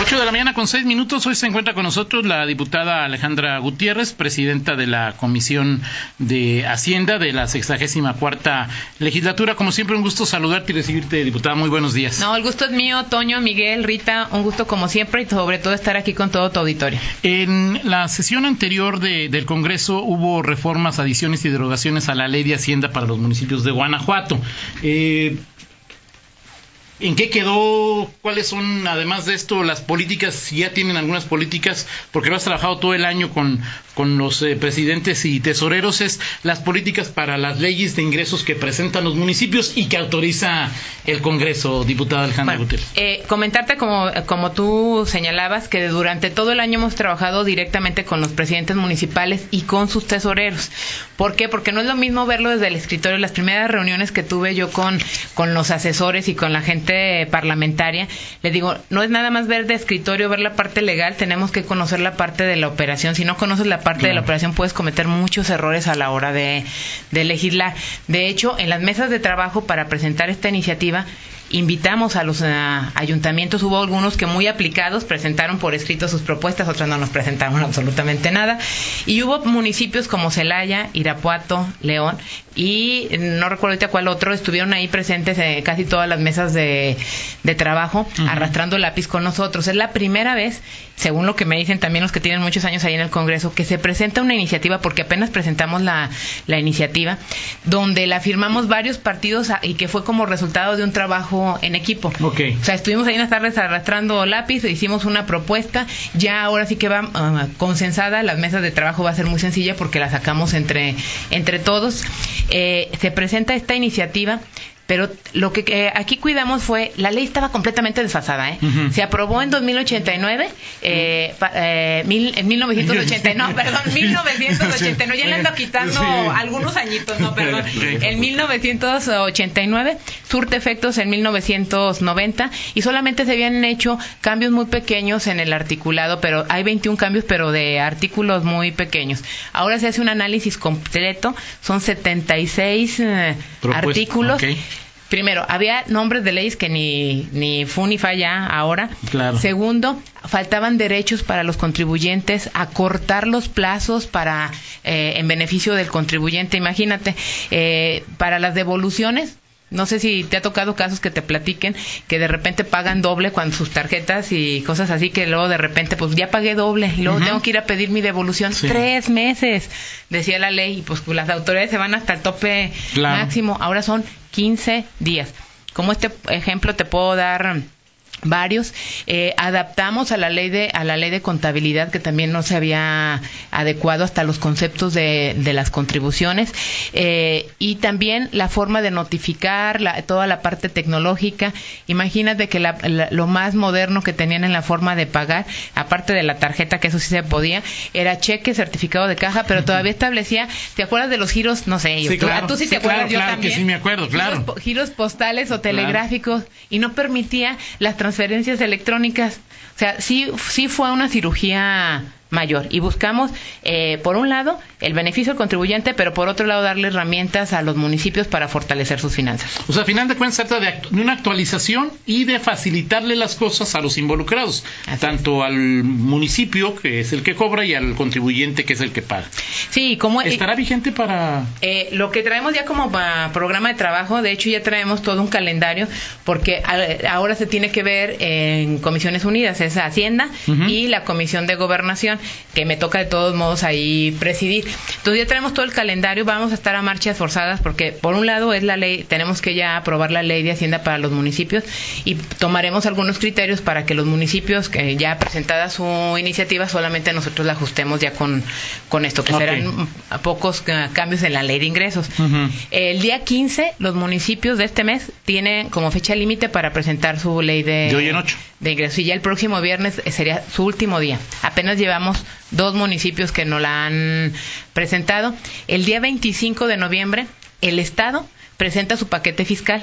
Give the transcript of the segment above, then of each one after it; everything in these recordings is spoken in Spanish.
8 de la mañana con 6 minutos. Hoy se encuentra con nosotros la diputada Alejandra Gutiérrez, presidenta de la Comisión de Hacienda de la 64 legislatura. Como siempre, un gusto saludarte y recibirte, diputada. Muy buenos días. No, el gusto es mío, Toño, Miguel, Rita. Un gusto como siempre y sobre todo estar aquí con todo tu auditorio. En la sesión anterior del Congreso hubo reformas, adiciones y derogaciones a la ley de Hacienda para los municipios de Guanajuato. Eh, ¿En qué quedó? ¿Cuáles son, además de esto, las políticas? Si ya tienen algunas políticas, porque lo has trabajado todo el año con, con los eh, presidentes y tesoreros, es las políticas para las leyes de ingresos que presentan los municipios y que autoriza el Congreso, diputada Alejandra Gutiérrez. Eh, comentarte, como, como tú señalabas, que durante todo el año hemos trabajado directamente con los presidentes municipales y con sus tesoreros. ¿Por qué? Porque no es lo mismo verlo desde el escritorio. Las primeras reuniones que tuve yo con, con los asesores y con la gente parlamentaria, le digo, no es nada más ver de escritorio, ver la parte legal, tenemos que conocer la parte de la operación. Si no conoces la parte de la operación, puedes cometer muchos errores a la hora de, de legislar. De hecho, en las mesas de trabajo para presentar esta iniciativa, invitamos a los eh, ayuntamientos, hubo algunos que muy aplicados presentaron por escrito sus propuestas, otros no nos presentaron absolutamente nada, y hubo municipios como Celaya, Irapuato, León, y no recuerdo ahorita cuál otro, estuvieron ahí presentes en casi todas las mesas de, trabajo, arrastrando lápiz con nosotros. Es la primera vez, según lo que me dicen también los que tienen muchos años ahí en el Congreso, que se presenta una iniciativa, porque apenas presentamos la, la iniciativa, donde la firmamos varios partidos y que fue como resultado de un trabajo en equipo. Okay. O sea, estuvimos ahí unas tardes arrastrando lápiz, hicimos una propuesta, ya ahora sí que va uh, consensada, las mesas de trabajo va a ser muy sencilla porque la sacamos entre, entre todos. Eh, se presenta esta iniciativa pero lo que aquí cuidamos fue, la ley estaba completamente desfasada, ¿eh? Se aprobó en 2089, eh, eh, mil, en 1989, no, perdón, 1989, ya le ando quitando algunos añitos, no, perdón, en 1989, surte efectos en 1990 y solamente se habían hecho cambios muy pequeños en el articulado, pero hay 21 cambios, pero de artículos muy pequeños. Ahora se hace un análisis completo, son 76 eh, artículos primero, había nombres de leyes que ni, ni fu ni fa ya ahora. Claro. Segundo, faltaban derechos para los contribuyentes, acortar los plazos para eh, en beneficio del contribuyente. Imagínate, eh, para las devoluciones, no sé si te ha tocado casos que te platiquen que de repente pagan doble cuando sus tarjetas y cosas así que luego de repente pues ya pagué doble y luego tengo que ir a pedir mi devolución tres meses decía la ley y pues las autoridades se van hasta el tope máximo. Ahora son 15 días. Como este ejemplo te puedo dar varios eh, adaptamos a la ley de a la ley de contabilidad que también no se había adecuado hasta los conceptos de, de las contribuciones eh, y también la forma de notificar la, toda la parte tecnológica. Imagínate que lo más moderno que tenían en la forma de pagar aparte de la tarjeta que eso sí se podía era cheque certificado de caja pero todavía establecía te acuerdas de los giros no sé sí, claro, tú, sí te acuerdas yo también que sí me acuerdo claro. Giros, postales o telegráficos y no permitía las transferencias electrónicas. O sea, sí, sí fue una cirugía mayor. Y buscamos, eh, por un lado, el beneficio del contribuyente, pero por otro lado, darle herramientas a los municipios para fortalecer sus finanzas. O sea, a final de cuentas, se trata de, una actualización y de facilitarle las cosas a los involucrados, tanto al municipio, que es el que cobra, y al contribuyente, que es el que paga. Sí, como. ¿Estará vigente para.? Eh, lo que traemos ya como programa de trabajo, de hecho, ya traemos todo un calendario, porque ahora se tiene que ver en Comisiones Unidas, es Hacienda y la Comisión de Gobernación que me toca de todos modos ahí presidir. Entonces ya tenemos todo el calendario, vamos a estar a marchas forzadas porque por un lado es la ley, tenemos que ya aprobar la ley de Hacienda para los municipios y tomaremos algunos criterios para que los municipios que ya presentada su iniciativa solamente nosotros la ajustemos ya con, con esto, que serán pocos eh, cambios en la ley de ingresos. El día 15 los municipios de este mes tienen como fecha límite para presentar su ley de, de ingresos y ya el próximo viernes sería su último día. Apenas llevamos dos municipios que no la han presentado. El día 25 de noviembre, el Estado presenta su paquete fiscal.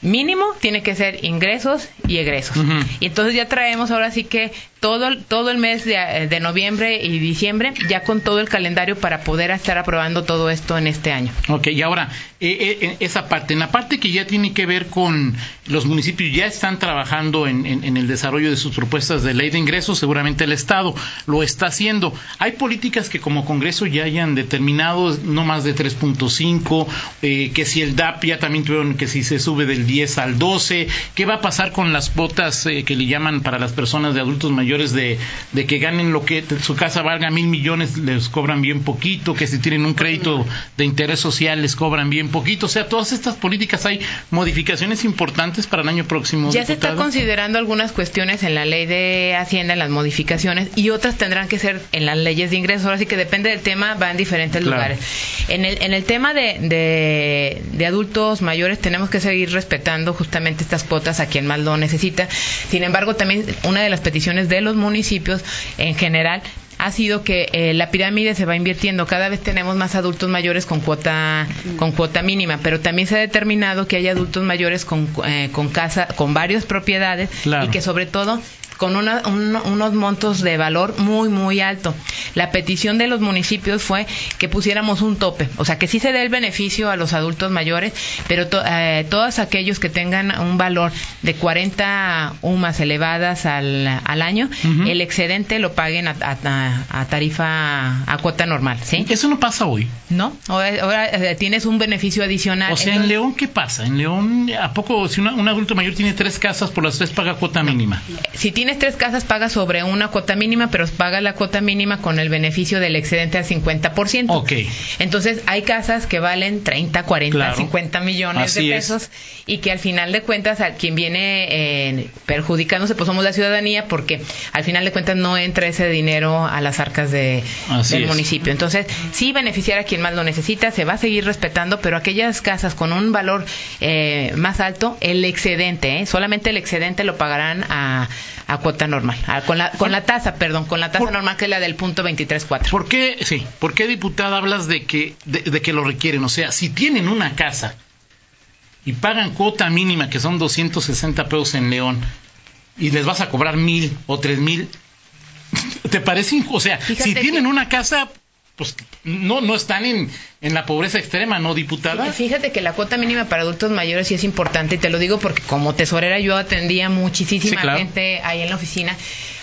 Mínimo tiene que ser ingresos y egresos. Y entonces ya traemos ahora sí que todo, todo el mes de, de, noviembre y diciembre, ya con todo el calendario para poder estar aprobando todo esto en este año. Ok, y ahora, eh, eh, esa parte, en la parte que ya tiene que ver con los municipios, ya están trabajando en, en, el desarrollo de sus propuestas de ley de ingresos, seguramente el Estado lo está haciendo. Hay políticas que como Congreso ya hayan determinado no más de 3.5, eh, que si el DAP ya también tuvieron que si se sube del 10 al 12, ¿qué va a pasar con las cuotas eh, que le llaman para las personas de adultos mayores? De, de que ganen lo que su casa valga mil millones, les cobran bien poquito, que si tienen un crédito de interés social les cobran bien poquito. O sea, todas estas políticas hay modificaciones importantes para el año próximo. Ya se está considerando algunas cuestiones en la ley de Hacienda, en las modificaciones, y otras tendrán que ser en las leyes de ingresos. Ahora sí que depende del tema, va en diferentes lugares. En el, en el tema de, de, de adultos mayores tenemos que seguir respetando justamente estas cuotas a quien más lo necesita. Sin embargo, también una de las peticiones de los municipios en general ha sido que eh, la pirámide se va invirtiendo. Cada vez tenemos más adultos mayores con cuota con cuota mínima, pero también se ha determinado que hay adultos mayores con, eh, con casa, con varias propiedades y que sobre todo con unos montos de valor muy, muy alto. La petición de los municipios fue que pusiéramos un tope, o sea, que sí se dé el beneficio a los adultos mayores, pero eh, todos aquellos que tengan un valor de 40 UMAS elevadas al, al año, el excedente lo paguen a, tarifa, a cuota normal, ¿sí? Eso no pasa hoy. No, ahora, eh, tienes un beneficio adicional. O sea, en León, ¿qué pasa? En León, ¿a poco si un adulto mayor tiene tres casas, por las tres paga cuota mínima? Si tiene tienes tres casas, pagas sobre una cuota mínima, pero paga la cuota mínima con el beneficio del excedente al 50%. Ok. Entonces, hay casas que valen 30, 40, 50 millones de pesos y que al final de cuentas, a quien viene eh, perjudicándose, pues somos la ciudadanía, porque al final de cuentas no entra ese dinero a las arcas de, del municipio. Entonces, sí beneficiar a quien más lo necesita, se va a seguir respetando, pero aquellas casas con un valor eh, más alto, el excedente, ¿eh? solamente el excedente lo pagarán a, a cuota normal, ah, con la, con la tasa, perdón, con la tasa normal que es la del punto 23.4. ¿Por qué, sí, por qué diputada hablas de que, de, que lo requieren? O sea, si tienen una casa y pagan cuota mínima, que son 260 pesos en León, y les vas a cobrar mil o tres mil, ¿te parece? O sea, si tienen una casa, pues no, no están en, en la pobreza extrema, ¿no, diputada? Fíjate que la cuota mínima para adultos mayores sí es importante y te lo digo porque como tesorera yo atendía muchísima gente ahí en la oficina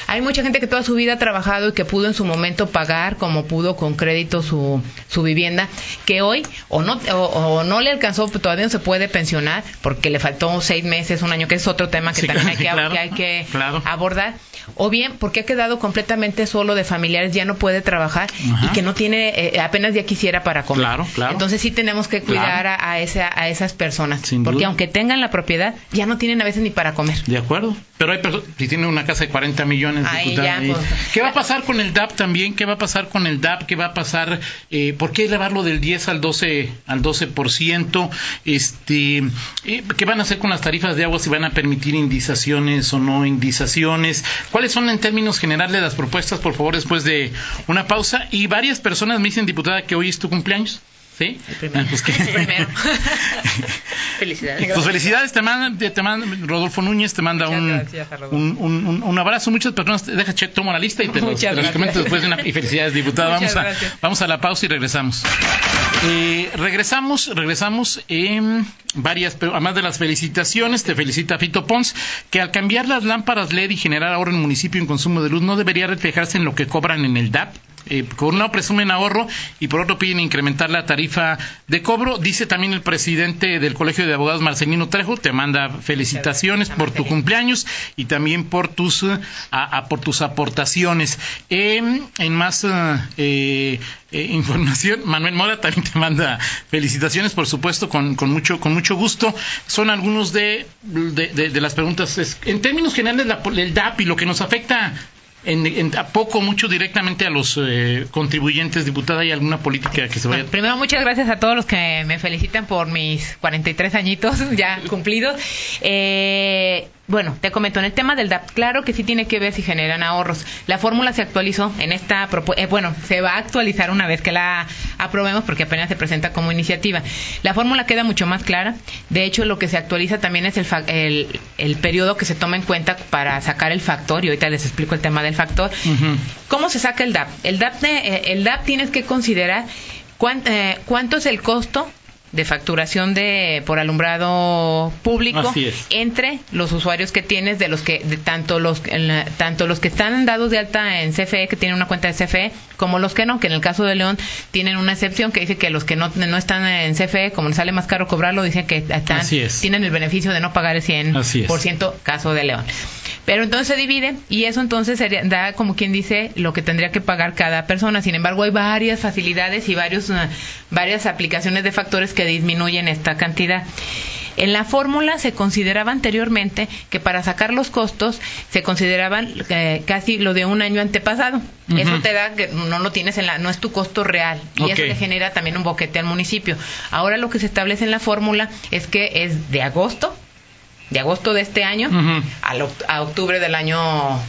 hay mucha gente que toda su vida ha trabajado y que pudo en su momento pagar como pudo con crédito su, su vivienda, que hoy o no, o, no le alcanzó, todavía no se puede pensionar porque le faltó seis meses, un año, que es otro tema que también hay que, hay que abordar, o bien porque ha quedado completamente solo de familiares, ya no puede trabajar y que no tiene, eh, apenas ya quisiera para comer. Entonces sí tenemos que cuidar a, esa, a esas personas, porque aunque tengan la propiedad, ya no tienen a veces ni para comer. De acuerdo. Pero hay personas, si tienen una casa de 40 millones, pues, ¿qué va a pasar con el DAP también? ¿Qué va a pasar con el DAP? ¿Qué va a pasar? Eh, ¿Por qué elevarlo del 10 al 12 al 12%? Este, eh, ¿Qué van a hacer con las tarifas de agua? ¿Si van a permitir indizaciones o no indizaciones? ¿Cuáles son en términos generales las propuestas? Por favor, después de una pausa. Y varias personas me dicen, diputada, que hoy es tu cumpleaños. ¿Sí? El primero. Pues primero. felicidades. Pues felicidades, te manda, te manda, Rodolfo Núñez te manda un, un, un, abrazo. Muchas personas, deja, che, tomo la lista y te, los, comento después de una. Y felicidades, diputada. vamos a, vamos a la pausa y regresamos. Eh, regresamos, regresamos en varias, pero además de las felicitaciones, te felicita Fito Pons, que al cambiar las lámparas LED y generar ahorro en el municipio en consumo de luz no debería reflejarse en lo que cobran en el DAP eh, por un lado presumen ahorro y por otro piden incrementar la tarifa de cobro. Dice también el presidente del Colegio de Abogados, Marcelino Trejo, te manda felicitaciones por tu cumpleaños y también por tus, eh, por tus aportaciones. en más eh, información, Manuel Mora también te manda felicitaciones, por supuesto, con, mucho, con mucho gusto. Son algunos de, de, las preguntas. En términos generales, la, el DAP y lo que nos afecta en, a poco, mucho directamente a los eh, contribuyentes, diputada, ¿hay alguna política que se vaya? primero, muchas gracias a todos los que me felicitan por mis 43 añitos ya cumplidos. Eh, bueno, te comento, en el tema del DAP, claro que sí tiene que ver si generan ahorros. La fórmula se actualizó en esta eh, bueno, se va a actualizar una vez que la aprobemos porque apenas se presenta como iniciativa. La fórmula queda mucho más clara. De hecho, lo que se actualiza también es el, el, el periodo que se toma en cuenta para sacar el factor, y ahorita les explico el tema del factor. ¿Cómo se saca el DAP? El DAP, eh, el DAP tienes que considerar eh, cuánto es el costo de facturación de por alumbrado público entre los usuarios que tienes de los que de tanto los tanto los que están dados de alta en CFE que tienen una cuenta de CFE como los que no que en el caso de León tienen una excepción que dice que los que no, no están en CFE como les sale más caro cobrarlo dicen que están tienen el beneficio de no pagar el 100% caso de León pero entonces se divide y eso entonces sería, da como quien dice lo que tendría que pagar cada persona. Sin embargo, hay varias facilidades y varios, uh, varias aplicaciones de factores que disminuyen esta cantidad. En la fórmula se consideraba anteriormente que para sacar los costos se consideraban eh, casi lo de un año antepasado. Eso te da que no lo tienes en la, no es tu costo real y eso le genera también un boquete al municipio. Ahora lo que se establece en la fórmula es que es de agosto de agosto de este año a, octubre del año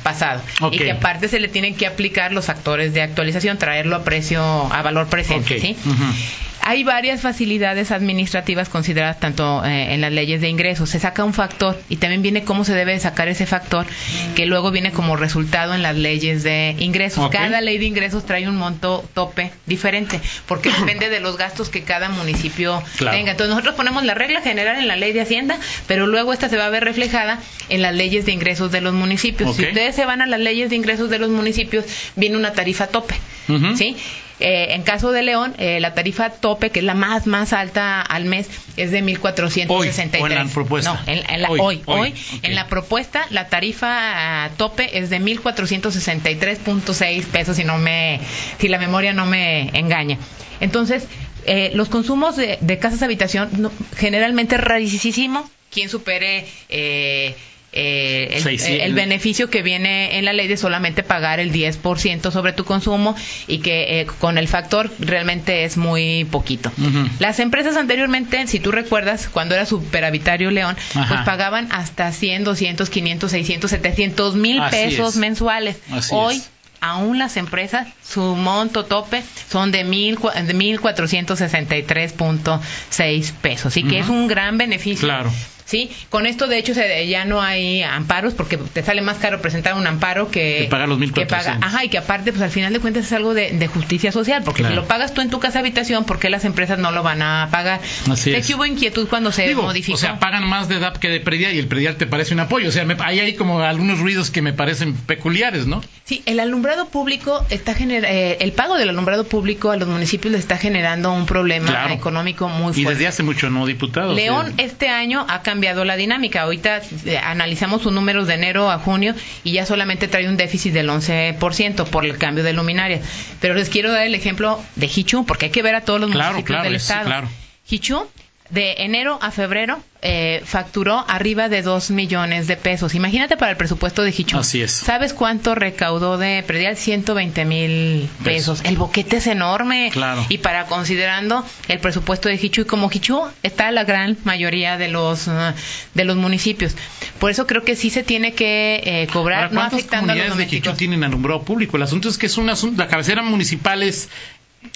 pasado. Y que aparte se le tienen que aplicar los factores de actualización, traerlo a precio, a valor presente. ¿sí? Hay varias facilidades administrativas consideradas tanto eh, en las leyes de ingresos. Se saca un factor y también viene cómo se debe sacar ese factor que luego viene como resultado en las leyes de ingresos. Cada ley de ingresos trae un monto tope diferente porque depende de los gastos que cada municipio tenga. Entonces nosotros ponemos la regla general en la ley de Hacienda, pero luego esta se va a ver reflejada en las leyes de ingresos de los municipios. Si ustedes se van a las leyes de ingresos de los municipios, viene una tarifa tope. ¿Sí? Eh, en caso de León, eh, la tarifa tope, que es la más, más alta al mes, es de 1.463. Hoy, en la propuesta. No, en, la, hoy, hoy, en la propuesta, la tarifa ah, tope es de 1.463.6 pesos, si, no me, si la memoria no me engaña. Entonces, eh, los consumos de, casas de habitación generalmente es rarísimo quien supere eh, el, beneficio que viene en la ley de solamente pagar el 10% sobre tu consumo y que eh, con el factor realmente es muy poquito. Las empresas anteriormente, si tú recuerdas, cuando era superavitario León, pues pagaban hasta 100, 200, 500, 600, 700 mil pesos mensuales. Hoy aún las empresas, su monto tope son de, mil, de 1.463.6 pesos. Y que es un gran beneficio. Claro ¿sí? Con esto, de hecho, se, ya no hay amparos porque te sale más caro presentar un amparo que, que pagar los mil que paga, Ajá, y que aparte, pues al final de cuentas es algo de, justicia social, porque si lo pagas tú en tu casa habitación, ¿por qué las empresas no lo van a pagar? Así es. que hubo inquietud cuando se modificó. O sea, pagan más de DAP que de predial y el predial te parece un apoyo. O sea, hay ahí como algunos ruidos que me parecen peculiares, ¿no? Sí, el alumbrado público está generando, eh, el pago del alumbrado público a los municipios le está generando un problema económico muy fuerte. Y desde hace mucho no, diputado. León este año ha cambiado la dinámica. Ahorita eh, analizamos sus números de enero a junio y ya solamente trae un déficit del 11% por el cambio de luminaria. Pero les quiero dar el ejemplo de Hichu, porque hay que ver a todos los municipios del estado. Claro. Hichu de enero a febrero eh, facturó arriba de 2 millones de pesos. Imagínate para el presupuesto de Hichu. Así es. ¿Sabes cuánto recaudó de predial? 120 mil pesos. El boquete es enorme. Claro. Y para considerando el presupuesto de Hichu, y como Hichu está la gran mayoría de los, uh, de los municipios. Por eso creo que sí se tiene que eh, cobrar, no afectando a los de Hichu tienen alumbrado público? El asunto es que es un asunto, la cabecera municipal es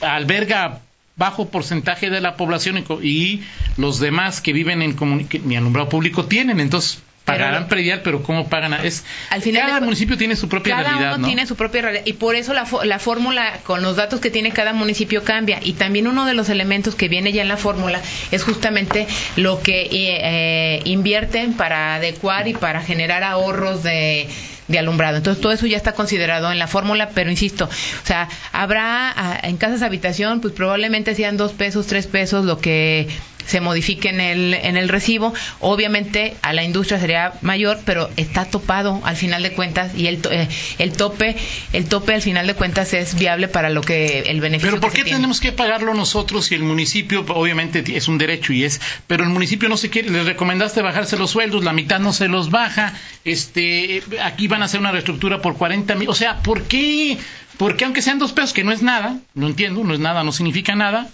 alberga bajo porcentaje de la población y, los demás que viven en mi alumbrado público tienen. Entonces, pagarán predial, pero ¿cómo pagan? Es, Al final cada municipio tiene su propia cada realidad. Cada uno tiene su propia realidad. Y por eso la, la fórmula, con los datos que tiene cada municipio, cambia. Y también uno de los elementos que viene ya en la fórmula es justamente lo que eh, invierten para adecuar y para generar ahorros de de alumbrado. Entonces todo eso ya está considerado en la fórmula, pero insisto, o sea, habrá ah, en casas habitación, pues probablemente sean dos pesos, tres pesos lo que se modifique en el, en el recibo. Obviamente a la industria sería mayor, pero está topado al final de cuentas y el, eh, el tope el tope al final de cuentas es viable para lo que el beneficio. Pero ¿por qué tenemos que pagarlo nosotros si el municipio obviamente es un derecho y es, pero el municipio no se quiere, les recomendaste bajarse los sueldos, la mitad no se los baja, este, aquí van a hacer una reestructura por 40 mil, o sea, ¿por qué? Porque aunque sean dos pesos, que no es nada, no entiendo, no es nada, no significa nada,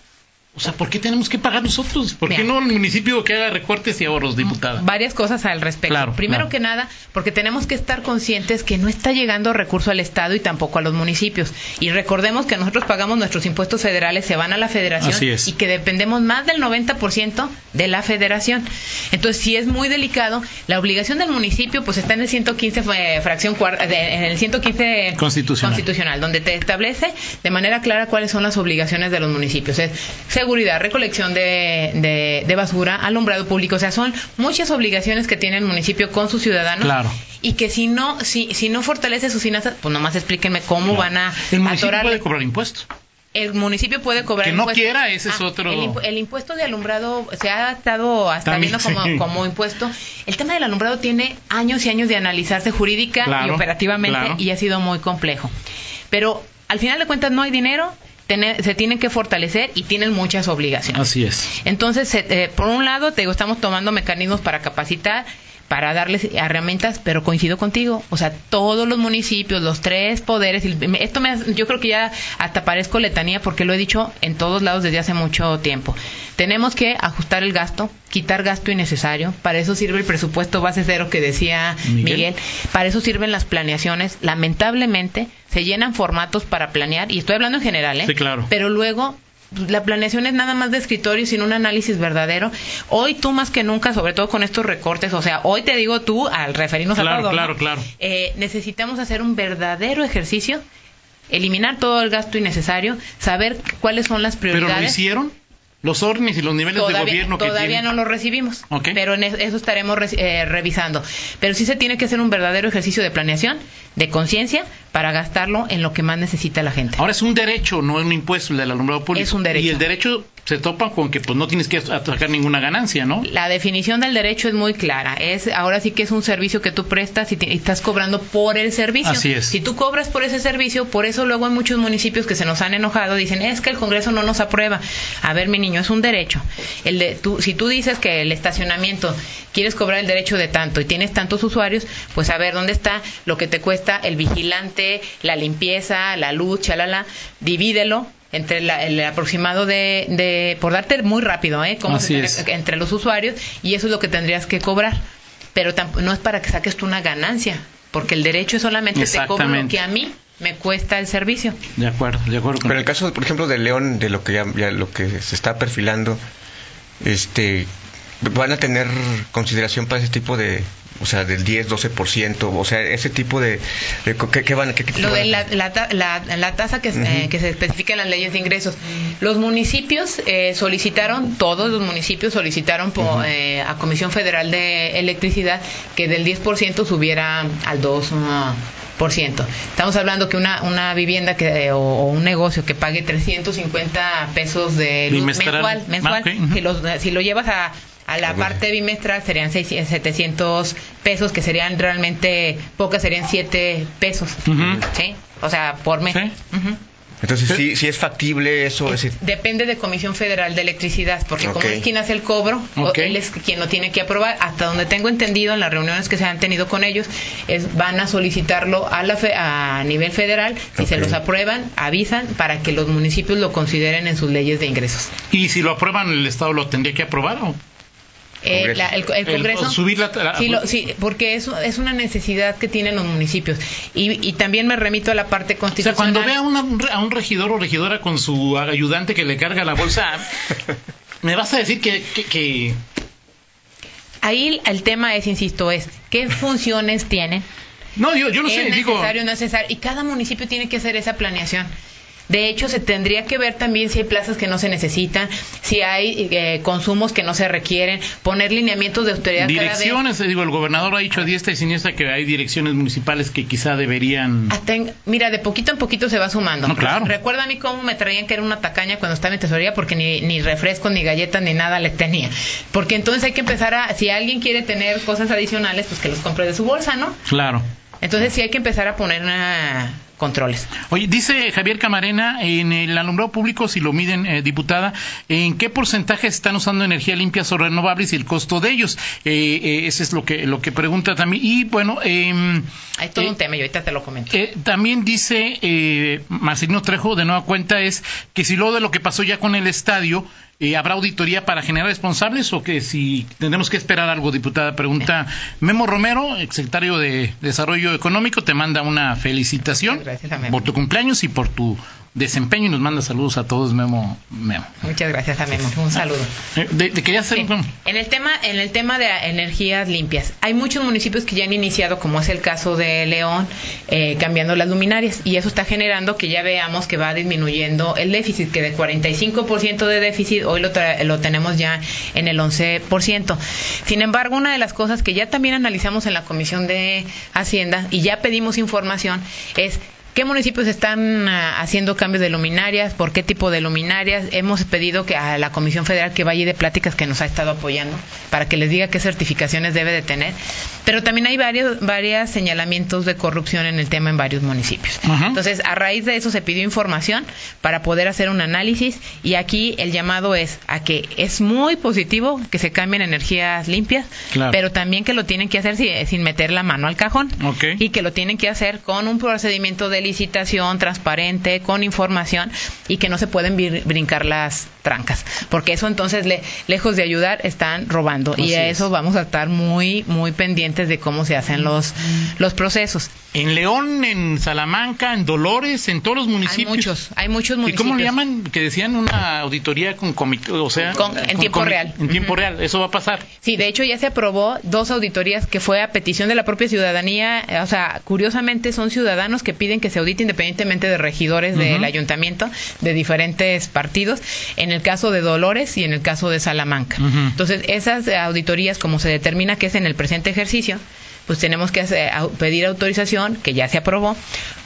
O sea, ¿por qué tenemos que pagar nosotros? ¿Por qué no el municipio que haga recortes y ahorros, diputada? Varias cosas al respecto. Claro, Primero claro. que nada, porque tenemos que estar conscientes que no está llegando recurso al Estado y tampoco a los municipios. Y recordemos que nosotros pagamos nuestros impuestos federales, se van a la federación Así es. y que dependemos más del 90% de la federación. Entonces, si es muy delicado, la obligación del municipio pues está en el 115 eh, fracción cuarta, de- en el 115 Constitucional. constitucional, donde te establece de manera clara cuáles son las obligaciones de los municipios. Es seguridad, recolección de, de- de basura, alumbrado público. O sea, son muchas obligaciones que tiene el municipio con sus ciudadanos. Claro. Y que si no, si, si no fortalece sus finanzas, pues nomás explíquenme cómo van a El municipio atorarle. puede cobrar impuestos. El municipio puede cobrar Que no impuestos. quiera, ese es otro- El, impu- el impuesto de alumbrado se ha estado hasta También, viendo como, sí. como impuesto. El tema del alumbrado tiene años y años de analizarse jurídica y operativamente claro. y ha sido muy complejo. Pero al final de cuentas no hay dinero, se tienen que fortalecer y tienen muchas obligaciones. Así es. Entonces, eh, por un lado, te digo, estamos tomando mecanismos para capacitar, para darles herramientas, pero coincido contigo. O sea, todos los municipios, los tres poderes, esto me, yo creo que ya hasta parezco letanía porque lo he dicho en todos lados desde hace mucho tiempo. Tenemos que ajustar el gasto, quitar gasto innecesario. Para eso sirve el presupuesto base cero que decía Miguel. Miguel. Para eso sirven las planeaciones. Lamentablemente, se llenan formatos para planear, y estoy hablando en general, ¿eh? Sí, claro. Pero luego la planeación es nada más de escritorio sin un análisis verdadero. Hoy tú más que nunca, sobre todo con estos recortes, o sea, hoy te digo tú al referirnos Claro, a todo, ¿no? claro, claro. Eh, necesitamos hacer un verdadero ejercicio, eliminar todo el gasto innecesario, saber cuáles son las ¿Pero lo prioridades. hicieron? Los órdenes y los niveles de Todavía, gobierno que todavía tienen. no lo recibimos, pero en es- eso estaremos re- eh, revisando. Pero sí se tiene que hacer un verdadero ejercicio de planeación, de conciencia, para gastarlo en lo que más necesita la gente. Ahora es un derecho, no es un impuesto el del alumbrado público. Es un derecho. Y el derecho se topa con que pues no tienes que sacar ninguna ganancia, ¿no? La definición del derecho es muy clara. Es ahora sí que es un servicio que tú prestas y, te- y estás cobrando por el servicio. Así es. Si tú cobras por ese servicio, por eso luego hay muchos municipios que se nos han enojado, dicen, es que el Congreso no nos aprueba. A ver, mi niño, es un derecho. El de, tú, si tú dices que el estacionamiento quieres cobrar el derecho de tanto y tienes tantos usuarios, pues a ver dónde está lo que te cuesta el vigilante, la limpieza, la luz, chalala, divídelo entre la- el aproximado de, de por darte muy rápido, ¿eh? Cómo Así se tiene- es. entre los usuarios y eso es lo que tendrías que cobrar. Pero no es para que saques tú una ganancia, porque el derecho es solamente te cobro lo que a mí me cuesta el servicio. De acuerdo, de acuerdo Pero en el caso, por ejemplo, de León, de lo que ya, ya lo que se está perfilando, este, van a tener consideración para ese tipo de, o sea, del 10, 12%, o sea, ese tipo de, de ¿qué, qué van, qué, qué Lo van a la, la, ta- la- la tasa que, eh, Ujú. que se especifica en las leyes de ingresos. Los municipios eh, solicitaron, todos los municipios solicitaron po- eh, a Comisión Federal de Electricidad que del 10% subiera al 2%. por ciento. Estamos hablando que una, una vivienda que, o, o un negocio que pague 350 pesos de luz mensual, mensual Ah, si, los- si lo llevas a, a la parte bimestral serían 600, 700 pesos, que serían realmente pocas, serían 7 pesos. ¿Sí? O sea, por mes. Sí. Entonces, sí, sí es factible eso, es decir, Depende de Comisión Federal de Electricidad, porque como Ok. es quien hace el cobro, o Ok. él es quien lo tiene que aprobar. Hasta donde tengo entendido en las reuniones que se han tenido con ellos, es van a solicitarlo a, la fe- a nivel federal. Si se los aprueban, avisan para que los municipios lo consideren en sus leyes de ingresos. Y si lo aprueban, el Estado lo tendría que aprobar. ¿o? Eh, la- el, el El- Congreso. subir la- la- sí, lo- sí, porque es, es una necesidad que tienen los municipios. Y, y también me remito a la parte O sea, constitucional. cuando vea a, una- un re- a un regidor o regidora con su ayudante que le carga la bolsa, me vas a decir que, que, que- Ahí el tema es, insisto, es qué funciones tienen. No, yo, yo no es sé, digo... necesario, no es necesario. Y cada municipio tiene que hacer esa planeación. De hecho, se tendría que ver también si hay plazas que no se necesitan, si hay eh, consumos que no se requieren, poner lineamientos de autoridad cada vez. Direcciones, eh, digo, el gobernador ha dicho a diestra y siniestra que hay direcciones municipales que quizá deberían... En- mira, de poquito en poquito se va sumando. No, claro. Recuerda a mí cómo me traían que era una tacaña cuando estaba en tesorería porque ni, ni refrescos, ni galletas, ni nada les tenía. Porque entonces hay que empezar a, si alguien quiere tener cosas adicionales, pues que los compre de su bolsa, ¿no? Claro. Entonces sí hay que empezar a poner una, controles. Oye, dice Javier Camarena, en el alumbrado público, si lo miden, eh, diputada, ¿en qué porcentaje están usando energía limpia o renovables y el costo de ellos? Eh, eh, ese es lo que, lo que pregunta también. Y bueno, eh, Hay todo eh, un tema y ahorita te lo comento. eh, también dice eh, Marcelino Trejo, de nueva cuenta, es que si luego de lo que pasó ya con el estadio, eh, ¿habrá auditoría para generar responsables o que si tendremos que esperar algo, diputada? Pregunta Memo Romero, secretario de Desarrollo Económico, te manda una felicitación gracias a Memo. por tu cumpleaños y por tu desempeño y nos manda saludos a todos, Memo. Memo. Muchas gracias a Memo. Un saludo. Eh, de, de- quería hacer Sí. un- En el tema, en el tema de energías limpias, hay muchos municipios que ya han iniciado, como es el caso de León, eh, cambiando las luminarias, y eso está generando que ya veamos que va disminuyendo el déficit, que de 45% de déficit hoy lo, tra- lo tenemos ya en el 11%. Sin embargo, una de las cosas que ya también analizamos en la Comisión de Hacienda y ya pedimos información es ¿Qué municipios están ah, haciendo cambios de luminarias? ¿Por qué tipo de luminarias? Hemos pedido que a la Comisión Federal que vaya y de pláticas que nos ha estado apoyando para que les diga qué certificaciones debe de tener. Pero también hay varios varios señalamientos de corrupción en el tema en varios municipios. Entonces, a raíz de eso se pidió información para poder hacer un análisis y aquí el llamado es a que es muy positivo que se cambien energías limpias, Claro. pero también que lo tienen que hacer si- sin meter la mano al cajón Ok. y que lo tienen que hacer con un procedimiento de licitación transparente, con información y que no se pueden brincar las trancas, porque eso entonces le- lejos de ayudar están robando Así y a es. eso vamos a estar muy muy pendientes de cómo se hacen los los procesos. En León, en Salamanca, en Dolores, en todos los municipios. Hay muchos, hay muchos ¿Y municipios. cómo le llaman? Que decían una auditoría con comité, o sea, Con- en tiempo real. En tiempo real, eso va a pasar. Sí, de hecho ya se aprobó dos auditorías que fue a petición de la propia ciudadanía, o sea, curiosamente son ciudadanos que piden que se audite independientemente de regidores del ayuntamiento de diferentes partidos, en el caso de Dolores y en el caso de Salamanca. Entonces, esas auditorías, como se determina que es en el presente ejercicio, pues tenemos que hacer- pedir autorización, que ya se aprobó,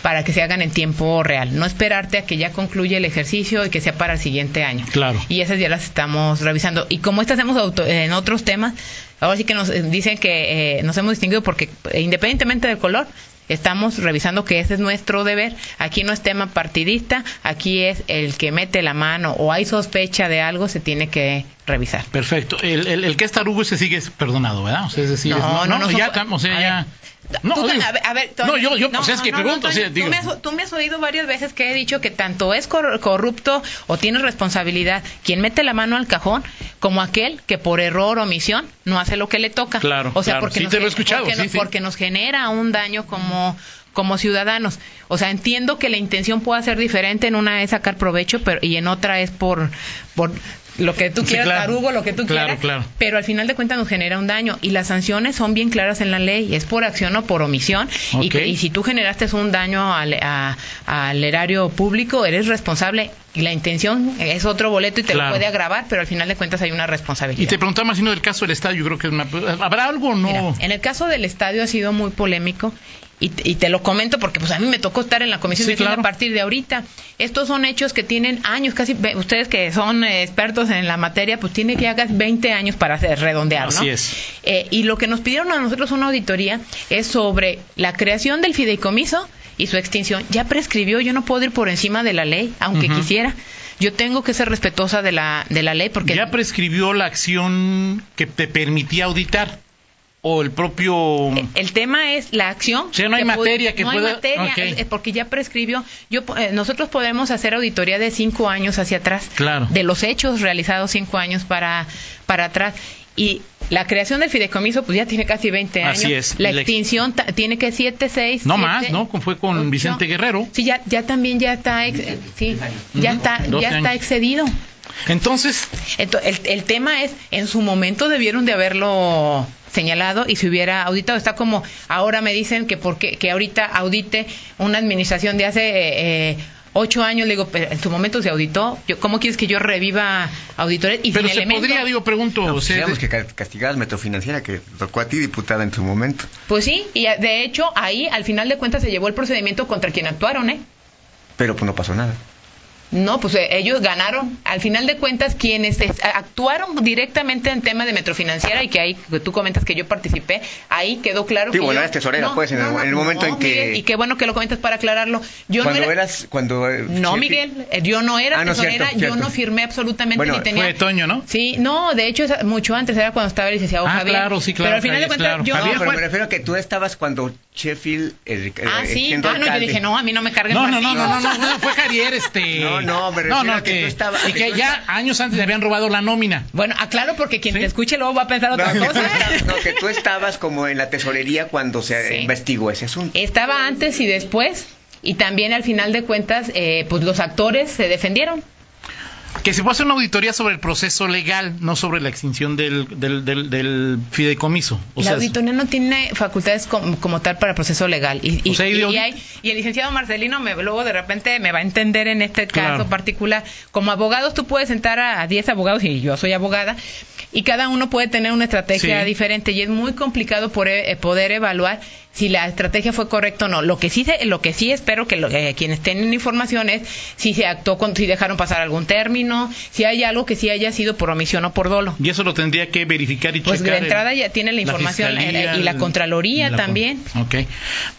para que se hagan en tiempo real. No esperarte a que ya concluya el ejercicio y que sea para el siguiente año. Claro. Y esas ya las estamos revisando. Y como estas hemos auto- en otros temas, ahora sí que nos dicen que eh, nos hemos distinguido porque eh, independientemente del color, estamos revisando que ese es nuestro deber. Aquí no es tema partidista, aquí es el que mete la mano o hay sospecha de algo, se tiene que revisar. Perfecto. El, el, el que es tarugo ese sigue perdonado, ¿verdad? O sea, es decir, No, es- no, no, ya, o sea, ya. No, Tú- digo- a ver, a ver, no, yo, yo, no, pues es que no, no, pregunto, o sea, digo. Tú me, has, tú me has oído varias veces que he dicho que tanto es cor- corrupto o tiene responsabilidad quien mete la mano al cajón como aquel que por error o omisión no hace lo que le toca. Claro, o sea, claro. porque, Sí, nos, te lo he escuchado, porque, sí, nos, sí. porque nos genera un daño como como ciudadanos. O sea, entiendo que la intención pueda ser diferente, en una es sacar provecho, pero y en otra es por por lo que tú Sí, quieras, claro. tarugo, lo que tú Claro, quieras, claro. pero al final de cuentas nos genera un daño y las sanciones son bien claras en la ley, es por acción o por omisión y, que- y si tú generaste un daño al, a- al erario público, eres responsable y la intención es otro boleto y te Claro. lo puede agravar, pero al final de cuentas hay una Y responsabilidad. te preguntaba más del caso del estadio, yo creo que es una- ¿habrá algo o no? Mira, en el caso del estadio ha sido muy polémico y, te- y te lo comento porque pues a mí me tocó estar en la comisión Sí, de claro. a partir de ahorita. Estos son hechos que tienen años, casi ustedes que son eh, expertos en la materia, pues tiene que hagas 20 años para hacer, redondear, ¿no? Así es. Eh, y lo que nos pidieron a nosotros una auditoría es sobre la creación del fideicomiso y su extinción. Ya prescribió, yo no puedo ir por encima de la ley, aunque quisiera. Yo tengo que ser respetuosa de la, de la ley porque ¿Ya prescribió la acción que te permitía auditar? ¿O el propio...? El tema es la acción. O sea, no hay materia que no pueda- hay materia, es- porque ya prescribió. Yo, eh, nosotros podemos hacer auditoría de cinco años hacia atrás. Claro. De los hechos realizados cinco años para, para atrás. Y la creación del fideicomiso, pues ya tiene casi 20 años. Así es. La La ex- extinción tiene que 7, 6. No más, ¿no? Fue con Vicente Guerrero. Sí, ya, ya también ya está, ex- eh, sí, ya está, 12 ya está excedido. Entonces, Ento- el, el tema es, en su momento debieron de haberlo señalado y se hubiera auditado. Está como, ahora me dicen que porque que ahorita audite una administración de hace eh, eh, ocho años, le digo, pero en su momento se auditó. Yo, ¿Cómo quieres que yo reviva auditores? Y pero sin se elemento? podría, digo, pregunto, No, quisiéramos de- que ca- castigaras Metrofinanciera, que tocó a ti, diputada, en su momento. Pues sí, y de hecho ahí al final de cuentas se llevó el procedimiento contra quien actuaron, ¿eh? Pero pues no pasó nada. No, pues eh, ellos ganaron. Al final de cuentas, quienes es- actuaron directamente en tema de metrofinanciera y que ahí que tú comentas que yo participé, ahí quedó claro Sí, que bueno, yo- eras tesorera, pues, en el- en el momento en que- Miguel, y qué bueno que lo comentas para aclararlo. Yo cuando no era, eras, cuando... eh, no, sí, Miguel, eh, yo no era Ah, no, tesorera, cierto, cierto. yo no firmé absolutamente Bueno, ni tenía. Fue Toño, ¿no? Sí, no, de hecho es mucho antes era cuando estaba el licenciado Ah, Javier. claro, sí, claro, Pero al final de cuentas claro. yo Javier No, pero me refiero a que tú estabas cuando Sheffield... el- el- Ah, sí. Ah, no, yo dije, no, a mí no me carguen No, más no, no, no, no, no, fue Javier, este. No, no, me no, que que, tú estabas- y que ya años antes le habían robado la nómina. Bueno, aclaro porque quien ¿Sí? te escuche luego va a pensar otra cosa. no, que tú estabas como en la tesorería cuando se Sí. investigó ese asunto. Estaba antes y después. Y también al final de cuentas, eh, pues los actores se defendieron. Que se puede hacer una auditoría sobre el proceso legal, no sobre la extinción del, del, del, del fideicomiso. O la sea, auditoría no tiene facultades com- como, tal para el proceso legal. Y, y, O sea, y- y de y audit- hay- y el licenciado Marcelino me, luego de repente me va a entender en este Claro. caso particular. Como abogados tú puedes sentar a a 10 abogados y yo soy abogada y cada uno puede tener una estrategia Sí. diferente y es muy complicado por, eh, poder evaluar si la estrategia fue correcta o no. Lo que sí se- lo que sí espero que lo- eh, quienes tienen información es si se actuó con, si dejaron pasar algún término, si hay algo que sí haya sido por omisión o por dolo. Y eso lo tendría que verificar y Pues de checar. el- entrada ya tiene la información, Fiscalía, eh, y la Contraloría y la con- también. Ok.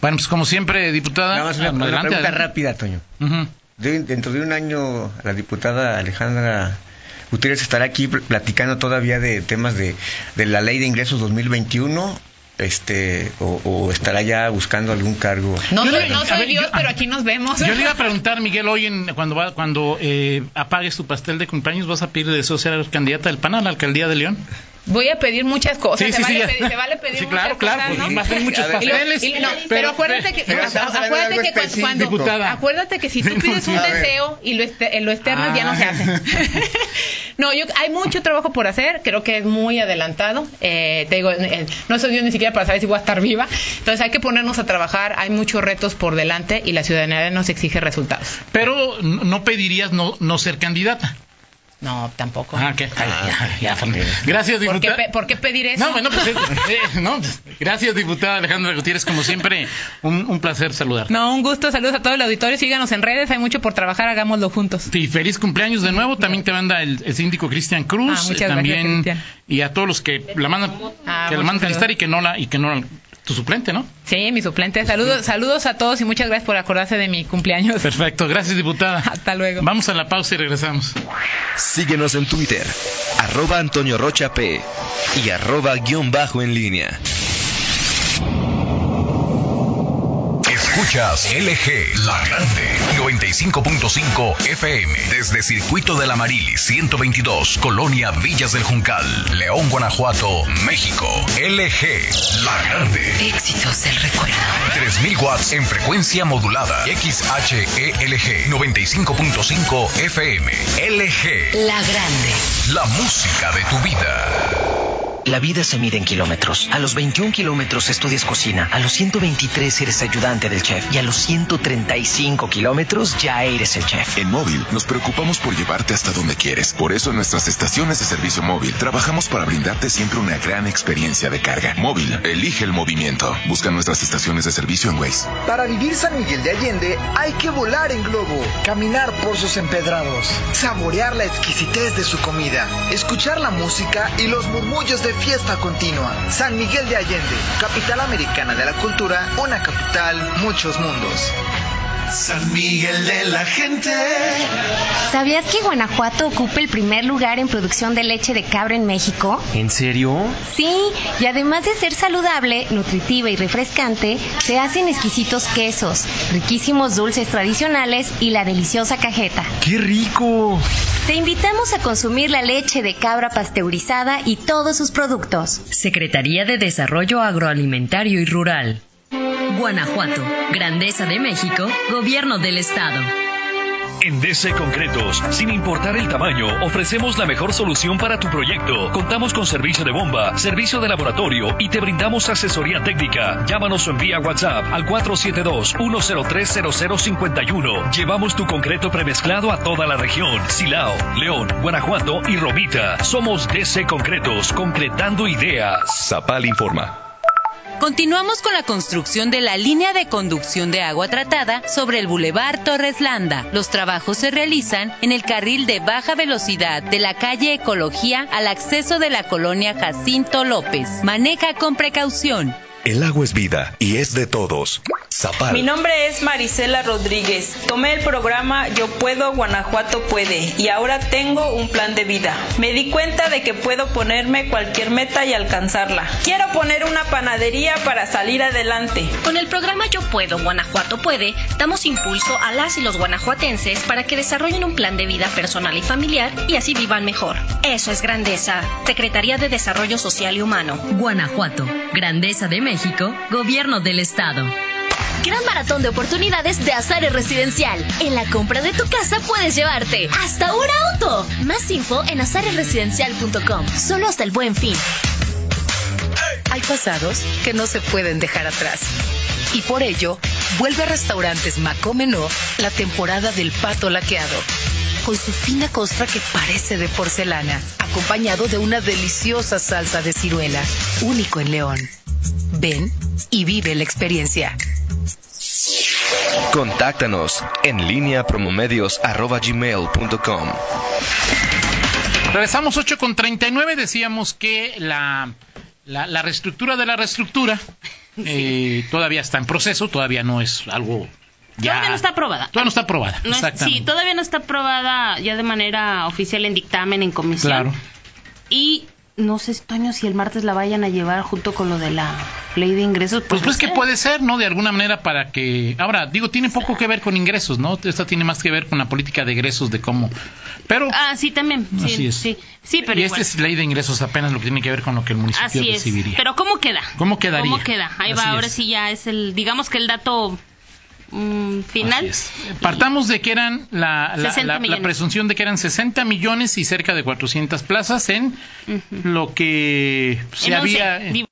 Bueno, pues como siempre, diputada. Nada más una, adelante, pregunta adelante. rápida, Toño. De- dentro de un año, la diputada Alejandra Gutiérrez estará aquí pl- platicando todavía de temas de, de la ley de ingresos 2021, este, o, o estará ya buscando algún cargo. No, Yo no a soy ver, Dios, yo- pero aquí nos vemos. Yo le iba a preguntar, Miguel, hoy en, cuando va, cuando eh, apagues tu pastel de cumpleaños, ¿vas a pedir deseo ser candidata del PAN a la alcaldía de León? Voy a pedir muchas cosas. Sí, se, sí, vale sí, pedir, se vale pedir Sí, muchas claro, claro, cosas, pues, ¿no? muchos Y lo- no, pero- pero acuérdate que, pero acuérdate que cuando. Diputada. acuérdate que si tú pides un deseo y lo, este- lo externas ya no se hace. no, yo hay mucho trabajo por hacer, creo que es muy adelantado. Eh, te digo, eh, no soy Dios ni siquiera para saber si voy a estar viva. Entonces hay que ponernos a trabajar, hay muchos retos por delante y la ciudadanía nos exige resultados. Pero no no pedirías no, no ser candidata. No, tampoco. Ah. Ay, ya. Gracias, ¿Por, qué, diputada. por qué pedir eso? No, bueno, pues, eh, eh, no, pues, gracias, diputada Alejandra Gutiérrez. Como siempre, un, un placer saludar. No, un gusto. Saludos a todo el auditorio. Síganos en redes. Hay mucho por trabajar. Hagámoslo juntos. Y feliz cumpleaños de nuevo. También te manda el, el síndico Cristian Cruz. Ah, muchas eh, también, gracias, Cristian. Y a todos los que la mandan, Ah, que la muchas mandan felicitar y que no la, y que no la- tu suplente, ¿no? Sí, mi suplente. Saludos, saludos a todos y muchas gracias por acordarse de mi cumpleaños. Perfecto. Gracias, diputada. Hasta luego. Vamos a la pausa y regresamos. Síguenos en Twitter, arroba Antonio Rocha P y arroba guion bajo en línea. Escuchas LG, la grande, 95.5 FM, desde Circuito de la Marili 122, Colonia Villas del Juncal, León, Guanajuato, México. LG, la grande. Éxitos del recuerdo. 3000 watts en frecuencia modulada. XHELG 95.5 FM. LG, La grande. la música de tu vida. La vida se mide en kilómetros. A los 21 kilómetros estudias cocina. A los 123 eres ayudante del chef. Y a los 135 kilómetros ya eres el chef. En móvil nos preocupamos por llevarte hasta donde quieres. Por eso en nuestras estaciones de servicio móvil trabajamos para brindarte siempre una gran experiencia de carga. Móvil, elige el movimiento. Busca nuestras estaciones de servicio en Waze. Para vivir San Miguel de Allende hay que volar en globo, caminar por sus empedrados, saborear la exquisitez de su comida, escuchar la música y los murmullos de fiesta continua. San Miguel de Allende, capital americana de la cultura, una capital, muchos mundos. San Miguel de la gente. ¿Sabías que Guanajuato ocupa el primer lugar en producción de leche de cabra en México? ¿En serio? Sí, y además de ser saludable, nutritiva y refrescante, se hacen exquisitos quesos, riquísimos dulces tradicionales y la deliciosa cajeta. ¡Qué rico! Te invitamos a consumir la leche de cabra pasteurizada y todos sus productos. Secretaría de Desarrollo Agroalimentario y Rural. Guanajuato, Grandeza de México, Gobierno del Estado. En DC Concretos, sin importar el tamaño, ofrecemos la mejor solución para tu proyecto. Contamos con servicio de bomba, servicio de laboratorio y te brindamos asesoría técnica. Llámanos o envía WhatsApp al 472-1030051. Llevamos tu concreto premezclado a toda la región. Silao, León, Guanajuato y Romita. Somos DC Concretos, concretando ideas. Zapal informa. Continuamos con la construcción de la línea de conducción de agua tratada sobre el Boulevard Torres Landa. Los trabajos se realizan en el carril de baja velocidad de la calle Ecología al acceso de la colonia Jacinto López. Maneja con precaución. El agua es vida y es de todos. Zapal. Mi nombre es Marisela Rodríguez. Tomé el programa Yo Puedo, Guanajuato Puede y ahora tengo un plan de vida. Me di cuenta de que puedo ponerme cualquier meta y alcanzarla. Quiero poner una panadería para salir adelante. Con el programa Yo Puedo, Guanajuato Puede, damos impulso a las y los guanajuatenses para que desarrollen un plan de vida personal y familiar y así vivan mejor. Eso es grandeza. Secretaría de Desarrollo Social y Humano. Guanajuato, Grandeza de México, Gobierno del Estado. Gran maratón de oportunidades de Azares Residencial. En la compra de tu casa puedes llevarte hasta un auto. Más info en azaresresidencial.com. Solo hasta el buen fin. Hay pasados que no se pueden dejar atrás. Y por ello, vuelve a restaurantes Macomenó la temporada del pato laqueado. Con su fina costra que parece de porcelana, acompañado de una deliciosa salsa de ciruela, único en León. Ven y vive la experiencia. Contáctanos en línea promomedios.com. Regresamos 8 con 39. Decíamos que la, la, la reestructura de la reestructura eh, todavía está en proceso, todavía no es algo ya. Todavía no está aprobada. Todavía no está aprobada. No es- exactamente. sí, todavía no está aprobada ya de manera oficial en dictamen, en comisión. Claro. Y no sé, Toño, si el martes la vayan a llevar junto con lo de la ley de ingresos. Pues, pues que puede ser, ¿no? De alguna manera para que... Ahora, digo, tiene poco que ver con ingresos, ¿no? Esta tiene más que ver con la política de egresos, de cómo... Pero... Ah, sí, también. Sí, Así es. sí, sí, pero y esta es ley de ingresos apenas lo que tiene que ver con lo que el municipio Así es. recibiría. Pero ¿cómo queda? ¿Cómo quedaría? ¿Cómo queda? Ahí va, ahora es. sí ya es el, digamos que el dato mm, final. Partamos de que eran la, la, 60 la- la presunción de que eran 60 millones y cerca de 400 plazas en lo que se En había... div-